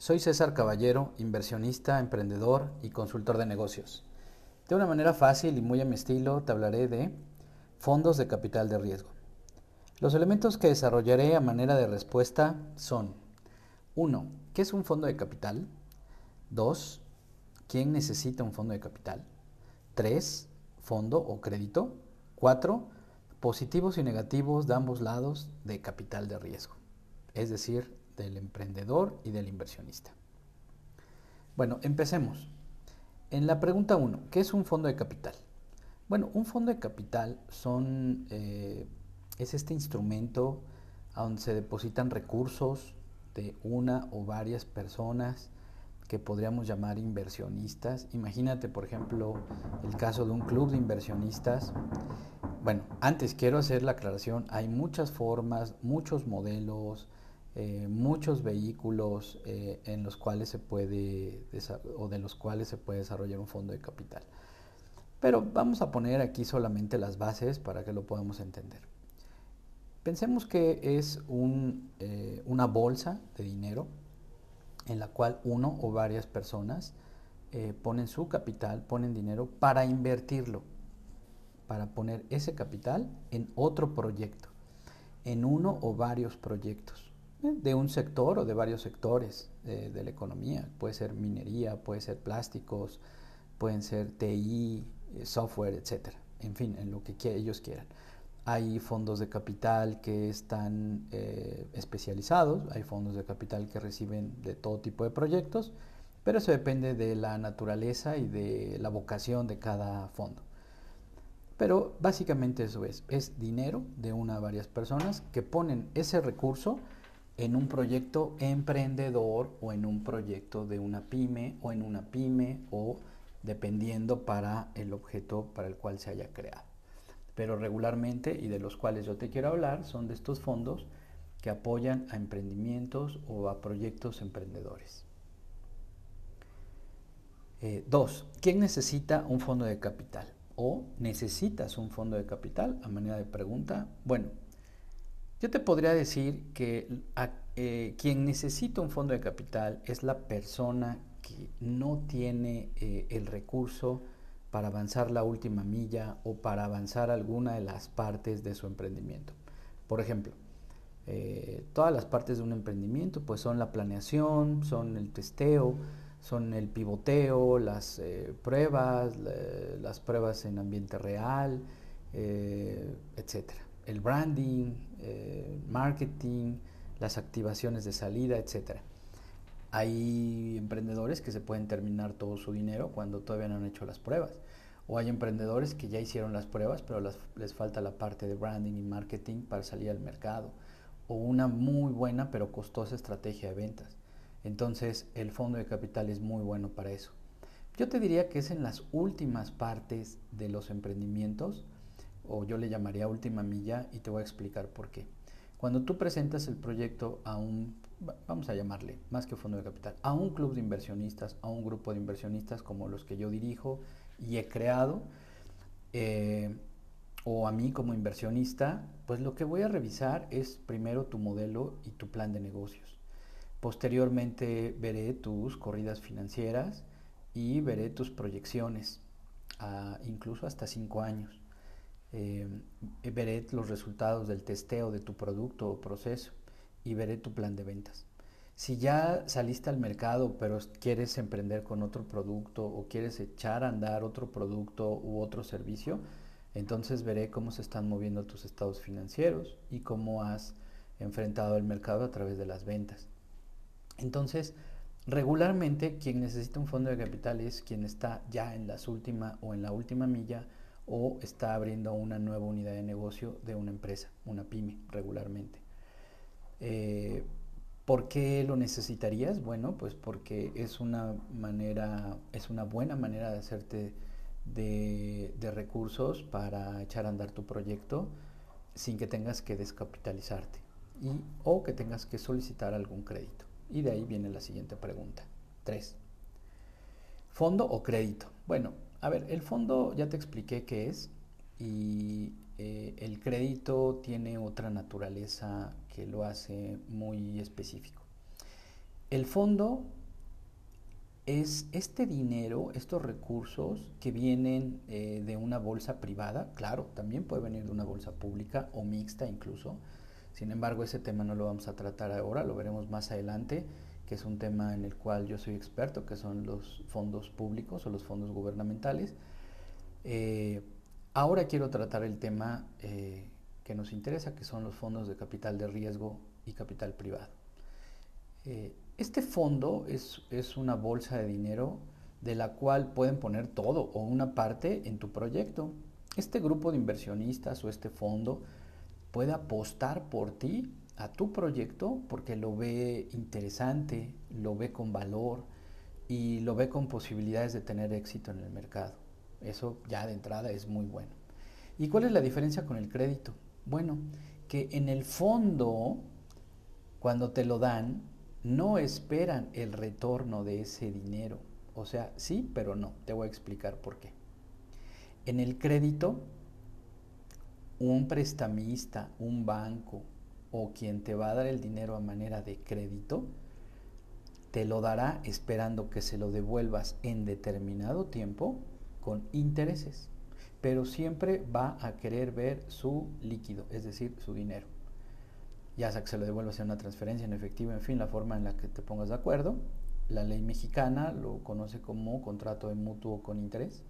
Soy César Caballero, inversionista, emprendedor y consultor de negocios. De una manera fácil y muy a mi estilo te hablaré de fondos de capital de riesgo. Los elementos que desarrollaré a manera de respuesta son 1. ¿Qué es un fondo de capital? 2. ¿Quién necesita un fondo de capital? 3. Fondo o crédito. 4. Positivos y negativos de ambos lados de capital de riesgo. Es decir, del emprendedor y del inversionista. Bueno, empecemos. En la pregunta 1, ¿qué es un fondo de capital? Bueno, un fondo de capital son, eh, es este instrumento donde se depositan recursos de una o varias personas que podríamos llamar inversionistas. Imagínate, por ejemplo, el caso de un club de inversionistas. Bueno, antes quiero hacer la aclaración, hay muchas formas, muchos modelos, eh, muchos vehículos eh, en los cuales se puede o de los cuales se puede desarrollar un fondo de capital. Pero vamos a poner aquí solamente las bases para que lo podamos entender. Pensemos que es eh, una bolsa de dinero en la cual uno o varias personas ponen su capital, ponen dinero para invertirlo, para poner ese capital en otro proyecto, en uno o varios proyectos de un sector o de varios sectores eh, de la economía. Puede ser minería, puede ser plásticos, pueden ser TI, eh, software, etc. En fin, en lo que ellos quieran. Hay fondos de capital que están eh, especializados, hay fondos de capital que reciben de todo tipo de proyectos, pero eso depende de la naturaleza y de la vocación de cada fondo. Pero básicamente eso es, es dinero de una o varias personas que ponen ese recurso en un proyecto emprendedor o en un proyecto de una pyme o en una pyme o dependiendo para el objeto para el cual se haya creado. Pero regularmente y de los cuales yo te quiero hablar son de estos fondos que apoyan a emprendimientos o a proyectos emprendedores. Eh, dos, ¿quién necesita un fondo de capital? ¿O necesitas un fondo de capital? A manera de pregunta, bueno, yo te podría decir que eh, quien necesita un fondo de capital es la persona que no tiene eh, el recurso para avanzar la última milla o para avanzar alguna de las partes de su emprendimiento. Por ejemplo, eh, todas las partes de un emprendimiento pues son la planeación, son el testeo, son el pivoteo, las pruebas, las pruebas en ambiente real, etcétera el branding, eh, marketing, las activaciones de salida, etc. Hay emprendedores que se pueden terminar todo su dinero cuando todavía no han hecho las pruebas. O hay emprendedores que ya hicieron las pruebas, pero les falta la parte de branding y marketing para salir al mercado. O una muy buena pero costosa estrategia de ventas. Entonces el fondo de capital es muy bueno para eso. Yo te diría que es en las últimas partes de los emprendimientos o yo le llamaría última milla y te voy a explicar por qué. Cuando tú presentas el proyecto a un, vamos a llamarle, más que fondo de capital, a un club de inversionistas, a un grupo de inversionistas como los que yo dirijo y he creado, eh, o a mí como inversionista, pues lo que voy a revisar es primero tu modelo y tu plan de negocios. Posteriormente veré tus corridas financieras y veré tus proyecciones, incluso hasta cinco años. Eh, veré los resultados del testeo de tu producto o proceso y veré tu plan de ventas. Si ya saliste al mercado pero quieres emprender con otro producto o quieres echar a andar otro producto u otro servicio, entonces veré cómo se están moviendo tus estados financieros y cómo has enfrentado el mercado a través de las ventas. Entonces, regularmente quien necesita un fondo de capital es quien está ya en las última o en la última milla o está abriendo una nueva unidad de negocio de una empresa, una pyme, regularmente. Eh, ¿Por qué lo necesitarías? Bueno, pues porque es una manera, es una buena manera de hacerte de, recursos para echar a andar tu proyecto sin que tengas que descapitalizarte y, o que tengas que solicitar algún crédito. Y de ahí viene la siguiente pregunta. 3. ¿Fondo o crédito? Bueno, a ver, el fondo ya te expliqué qué es y eh, el crédito tiene otra naturaleza que lo hace muy específico. El fondo es este dinero, estos recursos que vienen eh, de una bolsa privada, claro, también puede venir de una bolsa pública o mixta incluso. Sin embargo, ese tema no lo vamos a tratar ahora, lo veremos más adelante, que es un tema en el cual yo soy experto, que son los fondos públicos o los fondos gubernamentales. Eh, ahora quiero tratar el tema eh, que nos interesa, que son los fondos de capital de riesgo y capital privado. Este fondo es, una bolsa de dinero de la cual pueden poner todo o una parte en tu proyecto. Este grupo de inversionistas o este fondo puede apostar por ti a tu proyecto porque lo ve interesante, lo ve con valor y lo ve con posibilidades de tener éxito en el mercado. Eso ya de entrada es muy bueno. ¿Y cuál es la diferencia con el crédito? Bueno, que en el fondo, cuando te lo dan, no esperan el retorno de ese dinero. O sea, sí, pero no. Te voy a explicar por qué. En el crédito, un prestamista, un banco o quien te va a dar el dinero a manera de crédito, te lo dará esperando que se lo devuelvas en determinado tiempo con intereses, pero siempre va a querer ver su líquido, es decir, su dinero ya sea que se lo devuelva hacer una transferencia en efectivo, en fin, la forma en la que te pongas de acuerdo. La ley mexicana lo conoce como contrato de mutuo con interés.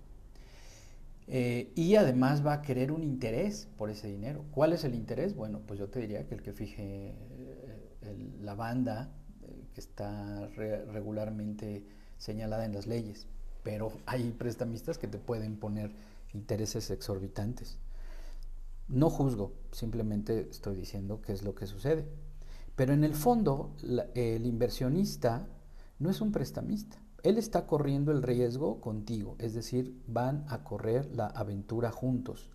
Eh, y además va a querer un interés por ese dinero. ¿Cuál es el interés? Bueno, pues yo te diría que el que fije eh, la banda eh, que está regularmente señalada en las leyes. Pero hay prestamistas que te pueden poner intereses exorbitantes. No juzgo, simplemente estoy diciendo qué es lo que sucede. Pero en el fondo, el inversionista no es un prestamista. Él está corriendo el riesgo contigo, es decir, van a correr la aventura juntos.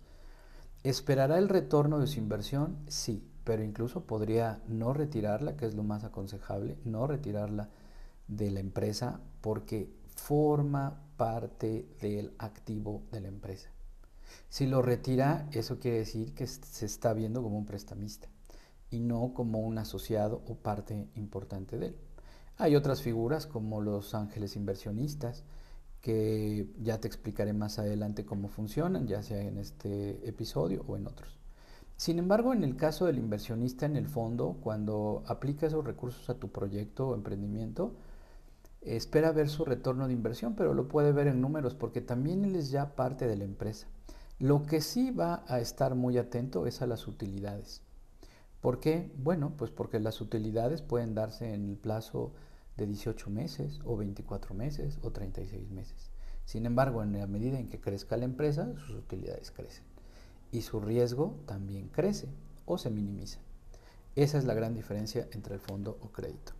¿Esperará el retorno de su inversión? Sí, pero incluso podría no retirarla, que es lo más aconsejable, no retirarla de la empresa porque forma parte del activo de la empresa. Si lo retira, eso quiere decir que se está viendo como un prestamista y no como un asociado o parte importante de él. Hay otras figuras como los ángeles inversionistas, que ya te explicaré más adelante cómo funcionan, ya sea en este episodio o en otros. Sin embargo, en el caso del inversionista en el fondo, cuando aplica esos recursos a tu proyecto o emprendimiento, espera ver su retorno de inversión, pero lo puede ver en números porque también él es ya parte de la empresa. Lo que sí va a estar muy atento es a las utilidades. ¿Por qué? Bueno, pues porque las utilidades pueden darse en el plazo de 18 meses o 24 meses o 36 meses. Sin embargo, en la medida en que crezca la empresa, sus utilidades crecen y su riesgo también crece o se minimiza. Esa es la gran diferencia entre el fondo o crédito.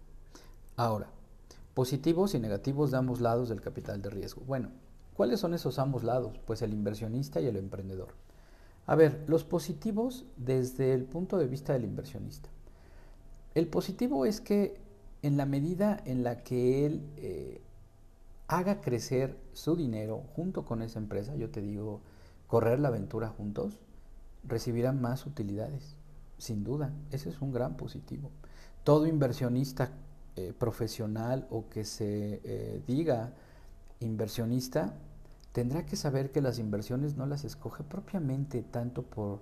Ahora, positivos y negativos de ambos lados del capital de riesgo. Bueno, ¿Cuáles son esos ambos lados? Pues el inversionista y el emprendedor. A ver, los positivos desde el punto de vista del inversionista. El positivo es que en la medida en la que él eh, haga crecer su dinero junto con esa empresa, yo te digo, correr la aventura juntos, recibirá más utilidades, sin duda. Ese es un gran positivo. Todo inversionista eh, profesional o que se eh, diga inversionista tendrá que saber que las inversiones no las escoge propiamente tanto por,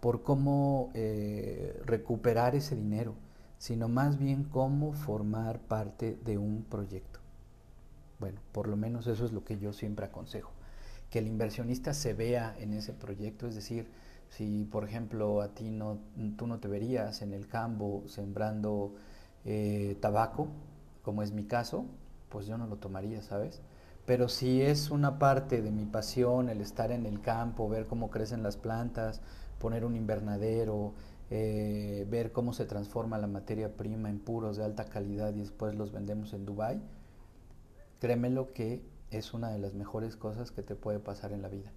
por cómo eh, recuperar ese dinero, sino más bien cómo formar parte de un proyecto. Bueno, por lo menos eso es lo que yo siempre aconsejo, que el inversionista se vea en ese proyecto, es decir, si por ejemplo a ti no, tú no te verías en el campo sembrando eh, tabaco, como es mi caso, pues yo no lo tomaría, ¿sabes? Pero si es una parte de mi pasión el estar en el campo, ver cómo crecen las plantas, poner un invernadero, eh, ver cómo se transforma la materia prima en puros de alta calidad y después los vendemos en Dubai, créemelo que es una de las mejores cosas que te puede pasar en la vida.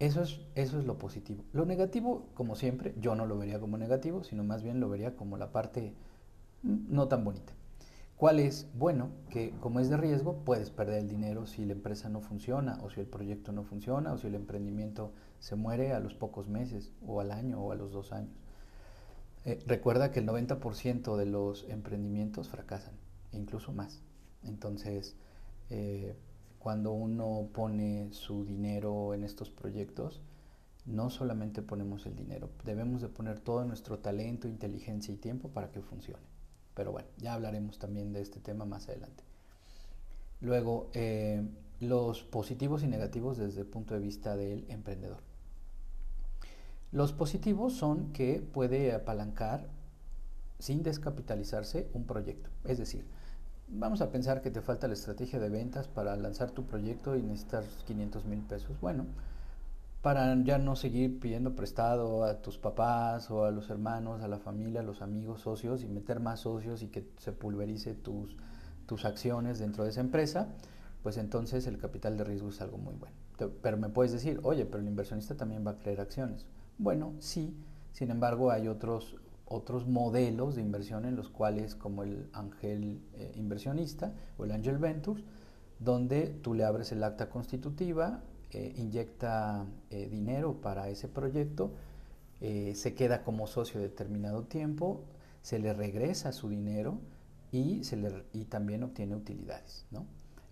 Eso es, eso es lo positivo. Lo negativo, como siempre, yo no lo vería como negativo, sino más bien lo vería como la parte mm, no tan bonita. ¿Cuál es? Bueno, que como es de riesgo, puedes perder el dinero si la empresa no funciona o si el proyecto no funciona o si el emprendimiento se muere a los pocos meses o al año o a los dos años. Eh, recuerda que el 90% de los emprendimientos fracasan. incluso más. Entonces, eh, cuando uno pone su dinero en estos proyectos, no solamente ponemos el dinero, debemos de poner todo nuestro talento, inteligencia y tiempo para que funcione. Pero bueno, ya hablaremos también de este tema más adelante. Luego, eh, los positivos y negativos desde el punto de vista del emprendedor. Los positivos son que puede apalancar sin descapitalizarse un proyecto. Es decir, vamos a pensar que te falta la estrategia de ventas para lanzar tu proyecto y necesitas 500 mil pesos. Bueno, para ya no seguir pidiendo prestado a tus papás o a los hermanos, a la familia, a los amigos, socios y meter más socios y que se pulverice tus, tus acciones dentro de esa empresa, pues entonces el capital de riesgo es algo muy bueno. Pero me puedes decir, oye, pero el inversionista también va a creer acciones. Bueno, sí, sin embargo hay otros, otros modelos de inversión en los cuales, como el ángel eh, inversionista o el angel ventures, donde tú le abres el acta constitutiva, eh, inyecta eh, dinero para ese proyecto, se queda como socio determinado tiempo, se le regresa su dinero y, se le, y también obtiene utilidades. ¿no?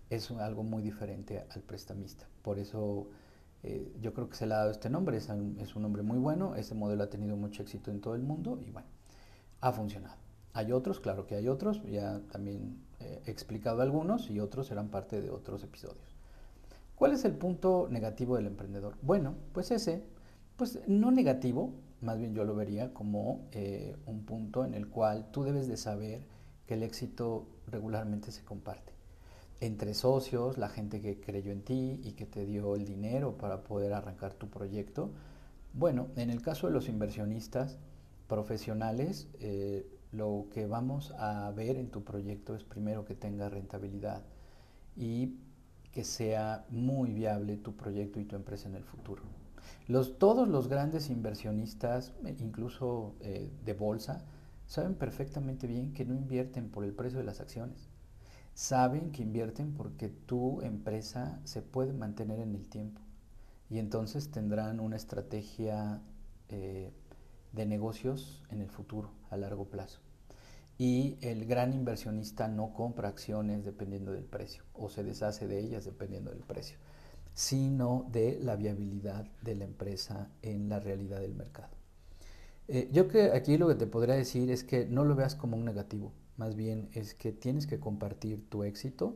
Es algo muy diferente al prestamista. Por eso eh, yo creo que se le ha dado este nombre, es un, nombre muy bueno, este modelo ha tenido mucho éxito en todo el mundo y bueno, ha funcionado. Hay otros, claro que hay otros, ya también eh, he explicado algunos y otros serán parte de otros episodios. ¿Cuál es el punto negativo del emprendedor? Bueno, pues ese, pues no negativo, más bien yo lo vería como eh, un punto en el cual tú debes de saber que el éxito regularmente se comparte entre socios, la gente que creyó en ti y que te dio el dinero para poder arrancar tu proyecto. Bueno, en el caso de los inversionistas profesionales, eh, lo que vamos a ver en tu proyecto es primero que tenga rentabilidad y que sea muy viable tu proyecto y tu empresa en el futuro. Todos los grandes inversionistas, eh, incluso eh, de bolsa, saben perfectamente bien que no invierten por el precio de las acciones saben que invierten porque tu empresa se puede mantener en el tiempo y entonces tendrán una estrategia eh, de negocios en el futuro, a largo plazo. Y el gran inversionista no compra acciones dependiendo del precio o se deshace de ellas dependiendo del precio, sino de la viabilidad de la empresa en la realidad del mercado. Eh, yo que aquí lo que te podría decir es que no lo veas como un negativo, más bien es que tienes que compartir tu éxito.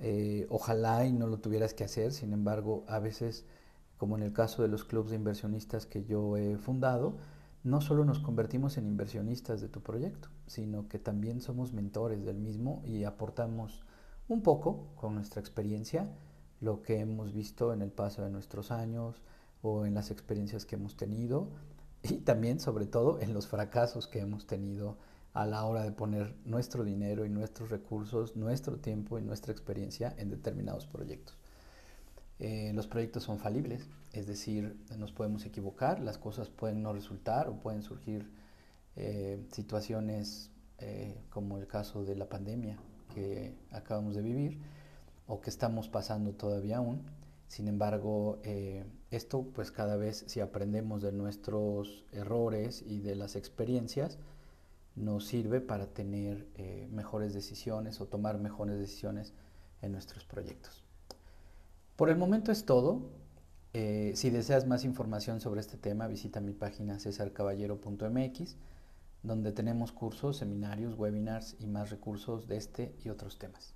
Eh, ojalá y no lo tuvieras que hacer, sin embargo, a veces, como en el caso de los clubes de inversionistas que yo he fundado, no solo nos convertimos en inversionistas de tu proyecto, sino que también somos mentores del mismo y aportamos un poco con nuestra experiencia lo que hemos visto en el paso de nuestros años o en las experiencias que hemos tenido y también sobre todo en los fracasos que hemos tenido a la hora de poner nuestro dinero y nuestros recursos, nuestro tiempo y nuestra experiencia en determinados proyectos. Eh, los proyectos son falibles, es decir, nos podemos equivocar, las cosas pueden no resultar o pueden surgir eh, situaciones eh, como el caso de la pandemia que acabamos de vivir o que estamos pasando todavía aún. Sin embargo, esto pues cada vez si aprendemos de nuestros errores y de las experiencias, nos sirve para tener mejores decisiones o tomar mejores decisiones en nuestros proyectos. Por el momento es todo. Eh, si deseas más información sobre este tema, visita mi página cesarcaballero.mx, donde tenemos cursos, seminarios, webinars y más recursos de este y otros temas.